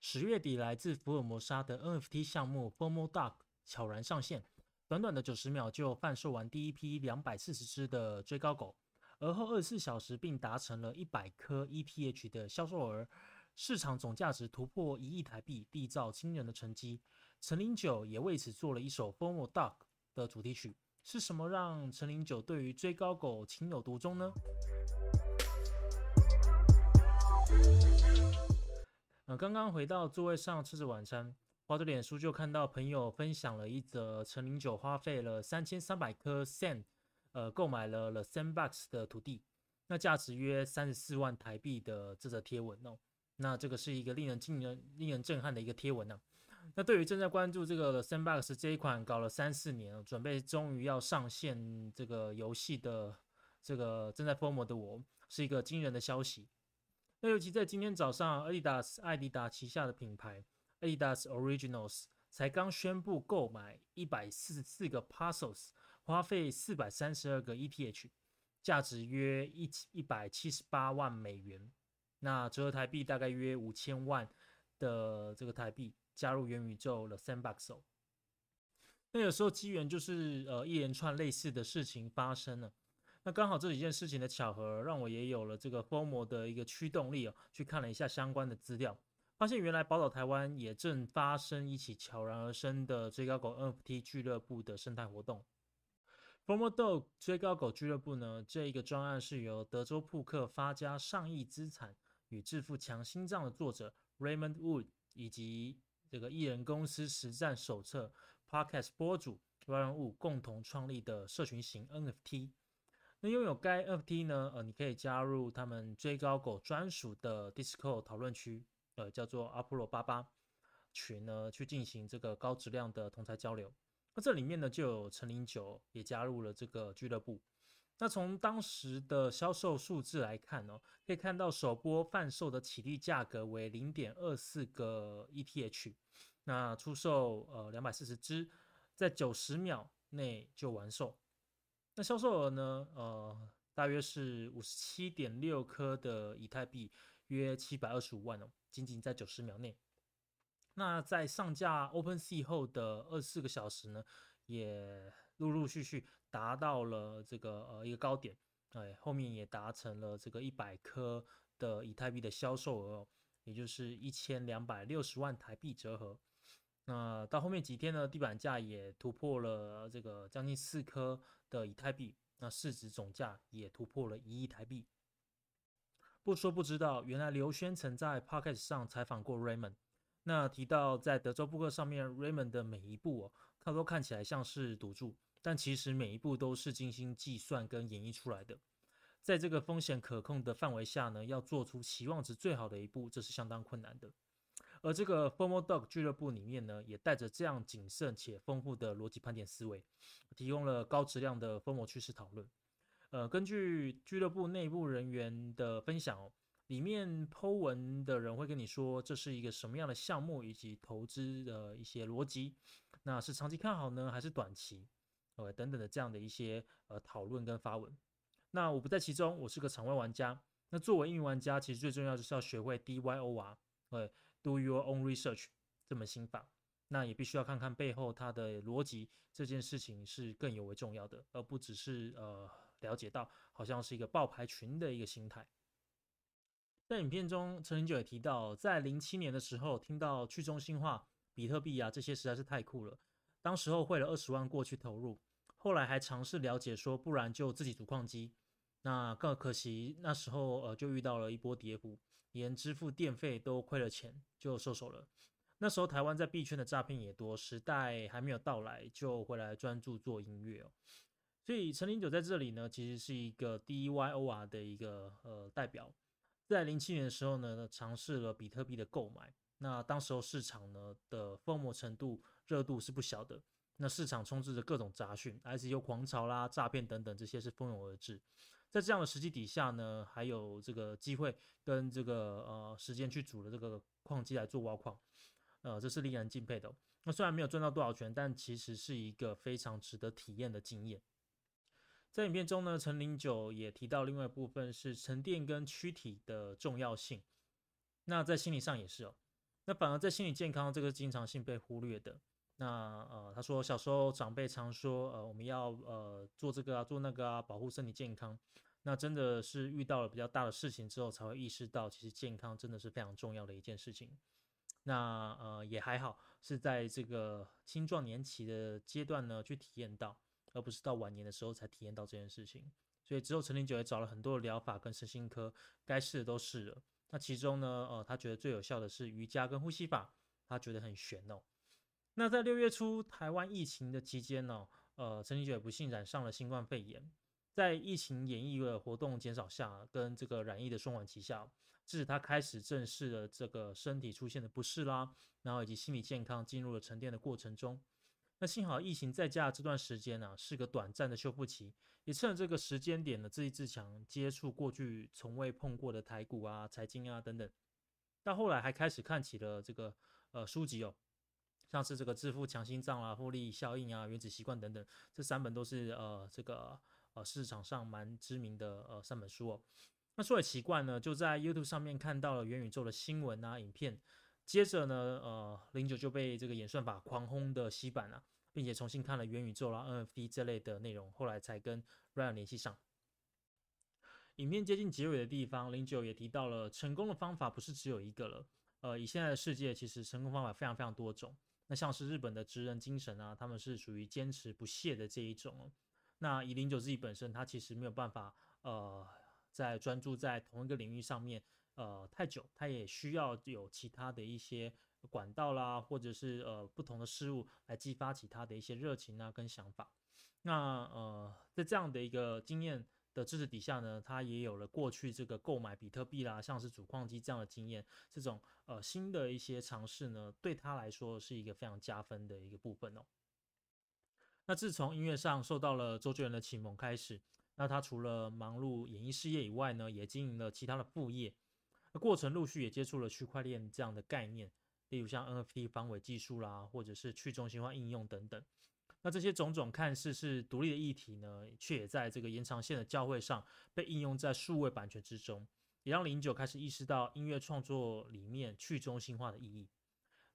十月底，来自福尔摩沙的 NFT 项目 Formal Dog 悄然上线，短短的九十秒就贩售完第一批两百四十只的追高狗，而后二十四小时并达成了一百颗 ETH 的销售额，市场总价值突破一亿台币，缔造惊人的成绩。陈零九也为此做了一首 Formal Dog 的主题曲。是什么让陈零九对于追高狗情有独钟呢？呃，刚刚回到座位上吃着晚餐，划着脸书就看到朋友分享了一则陈林九花费了三千三百颗 Sand，呃，购买了 The Sandbox 的土地，那价值约三十四万台币的这则贴文哦。那这个是一个令人惊人、令人震撼的一个贴文呢。那对于正在关注这个 Sandbox 这一款搞了三四年，准备终于要上线这个游戏的这个正在疯魔的我，是一个惊人的消息。那尤其在今天早上，Adidas 艾迪达旗下的品牌 Adidas Originals 才刚宣布购买一百四十四个 Parcels，花费四百三十二个 ETH，价值约一一百七十八万美元，那折合台币大概约五千万的这个台币。加入元宇宙了 Sandbox，那有时候机缘就是呃一连串类似的事情发生了，那刚好这几件事情的巧合，让我也有了这个 Formo 的一个驱动力哦，去看了一下相关的资料，发现原来宝岛台湾也正发生一起悄然而生的追高狗 NFT 俱乐部的生态活动。Formo Dog 追高狗俱乐部呢，这一个专案是由德州扑克发家上亿资产与致富强心脏的作者 Raymond Wood 以及这个艺人公司实战手册 Podcast 播主 Ryan Wu 共同创立的社群型 NFT。那拥有该 NFT 呢？呃，你可以加入他们追高狗专属的 Discord 讨论区，呃，叫做阿波罗八八群呢，去进行这个高质量的同台交流。那这里面呢，就有陈零九也加入了这个俱乐部。那从当时的销售数字来看哦，可以看到首波贩售的起立价格为零点二四个 ETH，那出售呃两百四十只，在九十秒内就完售。那销售额呢，呃，大约是五十七点六颗的以太币，约七百二十五万哦，仅仅在九十秒内。那在上架 OpenSea 后的二十四个小时呢，也陆陆续续。达到了这个呃一个高点，哎，后面也达成了这个一百颗的以太币的销售额，也就是一千两百六十万台币折合。那到后面几天呢，地板价也突破了这个将近四颗的以太币，那市值总价也突破了一亿台币。不说不知道，原来刘轩曾在 Podcast 上采访过 Raymond，那提到在德州扑克上面 Raymond 的每一步哦，他都看起来像是赌注。但其实每一步都是精心计算跟演绎出来的，在这个风险可控的范围下呢，要做出期望值最好的一步，这是相当困难的。而这个 Formal Dog 俱乐部里面呢，也带着这样谨慎且丰富的逻辑盘点思维，提供了高质量的 Formal 趋势讨论。呃，根据俱乐部内部人员的分享哦，里面 Po 文的人会跟你说这是一个什么样的项目以及投资的一些逻辑，那是长期看好呢，还是短期？呃，等等的这样的一些呃讨论跟发文，那我不在其中，我是个场外玩家。那作为运营玩家，其实最重要就是要学会 DYOR，呃，Do Your Own Research 这门心法。那也必须要看看背后它的逻辑，这件事情是更尤为重要的，而不只是呃了解到好像是一个爆牌群的一个心态。在影片中，陈林九也提到，在零七年的时候，听到去中心化、比特币啊这些实在是太酷了，当时候汇了二十万过去投入。后来还尝试了解说，不然就自己组矿机。那更可惜，那时候呃就遇到了一波跌幅，连支付电费都亏了钱，就收手了。那时候台湾在币圈的诈骗也多，时代还没有到来，就回来专注做音乐哦。所以陈零九在这里呢，其实是一个 DYOR 的一个呃代表。在零七年的时候呢，尝试了比特币的购买。那当时候市场呢的疯魔程度、热度是不小的。那市场充斥着各种杂讯，ICU 狂潮啦、诈骗等等，这些是蜂拥而至。在这样的时机底下呢，还有这个机会跟这个呃时间去组了这个矿机来做挖矿，呃，这是令人敬佩的。那虽然没有赚到多少钱，但其实是一个非常值得体验的经验。在影片中呢，陈零九也提到另外一部分是沉淀跟躯体的重要性。那在心理上也是哦。那反而在心理健康这个经常性被忽略的。那呃，他说小时候长辈常说，呃，我们要呃做这个啊，做那个啊，保护身体健康。那真的是遇到了比较大的事情之后，才会意识到，其实健康真的是非常重要的一件事情。那呃也还好，是在这个青壮年期的阶段呢去体验到，而不是到晚年的时候才体验到这件事情。所以之后陈林九也找了很多的疗法跟身心科，该试的都试了。那其中呢，呃，他觉得最有效的是瑜伽跟呼吸法，他觉得很悬哦。那在六月初台湾疫情的期间呢，呃，陈林九也不幸染上了新冠肺炎。在疫情演绎的活动减少下，跟这个染疫的双管齐下，致使他开始正视了这个身体出现的不适啦，然后以及心理健康进入了沉淀的过程中。那幸好疫情在家这段时间呢，是个短暂的修复期，也趁着这个时间点呢，自立自强，接触过去从未碰过的台股啊、财经啊等等。到后来还开始看起了这个呃书籍哦，像是这个《致富强心脏》啊、《复利效应》啊、《原子习惯》等等，这三本都是呃这个。呃，市场上蛮知名的呃三本书哦。那说也奇怪呢，就在 YouTube 上面看到了元宇宙的新闻啊、影片，接着呢，呃，零九就被这个演算法狂轰的洗版了，并且重新看了元宇宙啦、NFT 这类的内容，后来才跟 Ryan 联系上。影片接近结尾的地方，零九也提到了成功的方法不是只有一个了。呃，以现在的世界，其实成功方法非常非常多种。那像是日本的职人精神啊，他们是属于坚持不懈的这一种。那以零九自己本身，他其实没有办法，呃，在专注在同一个领域上面，呃，太久，他也需要有其他的一些管道啦，或者是呃不同的事物来激发起他的一些热情啊跟想法。那呃，在这样的一个经验的支持底下呢，他也有了过去这个购买比特币啦，像是主矿机这样的经验，这种呃新的一些尝试呢，对他来说是一个非常加分的一个部分哦。那自从音乐上受到了周杰伦的启蒙开始，那他除了忙碌演艺事业以外呢，也经营了其他的副业。那过程陆续也接触了区块链这样的概念，例如像 NFT 防伪技术啦，或者是去中心化应用等等。那这些种种看似是独立的议题呢，却也在这个延长线的教会上被应用在数位版权之中，也让零九开始意识到音乐创作里面去中心化的意义。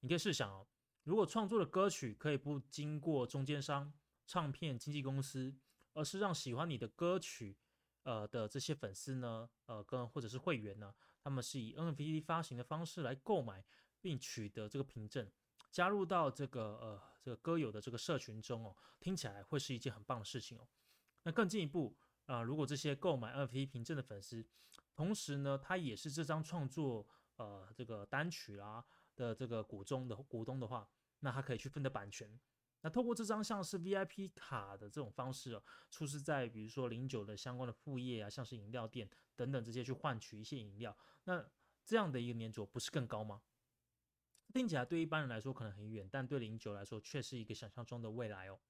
你可以试想哦。如果创作的歌曲可以不经过中间商、唱片经纪公司，而是让喜欢你的歌曲，呃的这些粉丝呢，呃跟或者是会员呢，他们是以 NFT 发行的方式来购买并取得这个凭证，加入到这个呃这个歌友的这个社群中哦，听起来会是一件很棒的事情哦。那更进一步啊，如果这些购买 NFT 凭证的粉丝，同时呢，他也是这张创作呃这个单曲啦的这个股东的股东的话。那他可以去分得版权，那透过这张像是 VIP 卡的这种方式哦，出示在比如说零九的相关的副业啊，像是饮料店等等这些去换取一些饮料，那这样的一个粘着不是更高吗？听起来对一般人来说可能很远，但对零九来说却是一个想象中的未来哦。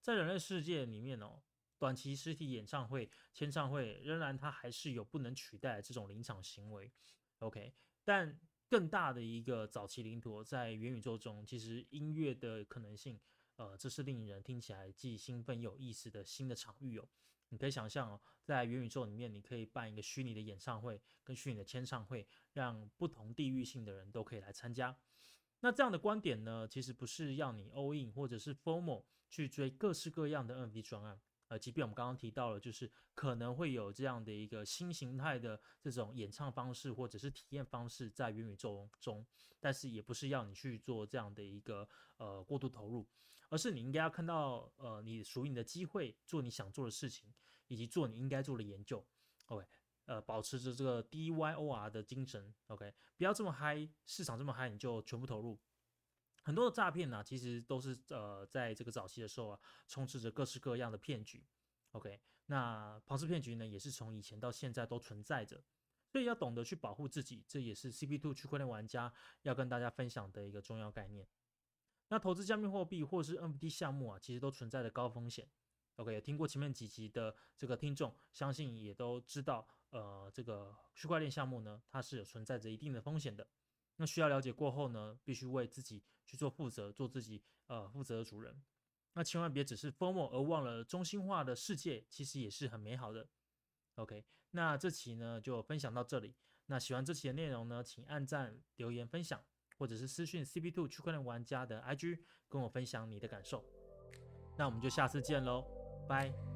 在人类世界里面哦，短期实体演唱会、签唱会仍然它还是有不能取代这种临场行为，OK，但。更大的一个早期领土，在元宇宙中，其实音乐的可能性，呃，这是令人听起来既兴奋又有意思的新的场域哦。你可以想象哦，在元宇宙里面，你可以办一个虚拟的演唱会跟虚拟的签唱会，让不同地域性的人都可以来参加。那这样的观点呢，其实不是要你 all in 或者是 formal 去追各式各样的 NFT 专案。呃，即便我们刚刚提到了，就是可能会有这样的一个新形态的这种演唱方式或者是体验方式在元宇宙中，但是也不是要你去做这样的一个呃过度投入，而是你应该要看到呃你属于你的机会，做你想做的事情，以及做你应该做的研究。OK，呃，保持着这个 DYOR 的精神。OK，不要这么嗨，市场这么嗨你就全部投入。很多的诈骗呢，其实都是呃，在这个早期的时候啊，充斥着各式各样的骗局。OK，那庞氏骗局呢，也是从以前到现在都存在着，所以要懂得去保护自己，这也是 CP2 区块链玩家要跟大家分享的一个重要概念。那投资加密货币或是 NFT 项目啊，其实都存在着高风险。OK，听过前面几集的这个听众，相信也都知道，呃，这个区块链项目呢，它是有存在着一定的风险的。那需要了解过后呢，必须为自己去做负责，做自己呃负责的主人。那千万别只是 formal 而忘了中心化的世界，其实也是很美好的。OK，那这期呢就分享到这里。那喜欢这期的内容呢，请按赞、留言、分享，或者是私讯 CP Two 区块链玩家的 IG，跟我分享你的感受。那我们就下次见喽，拜。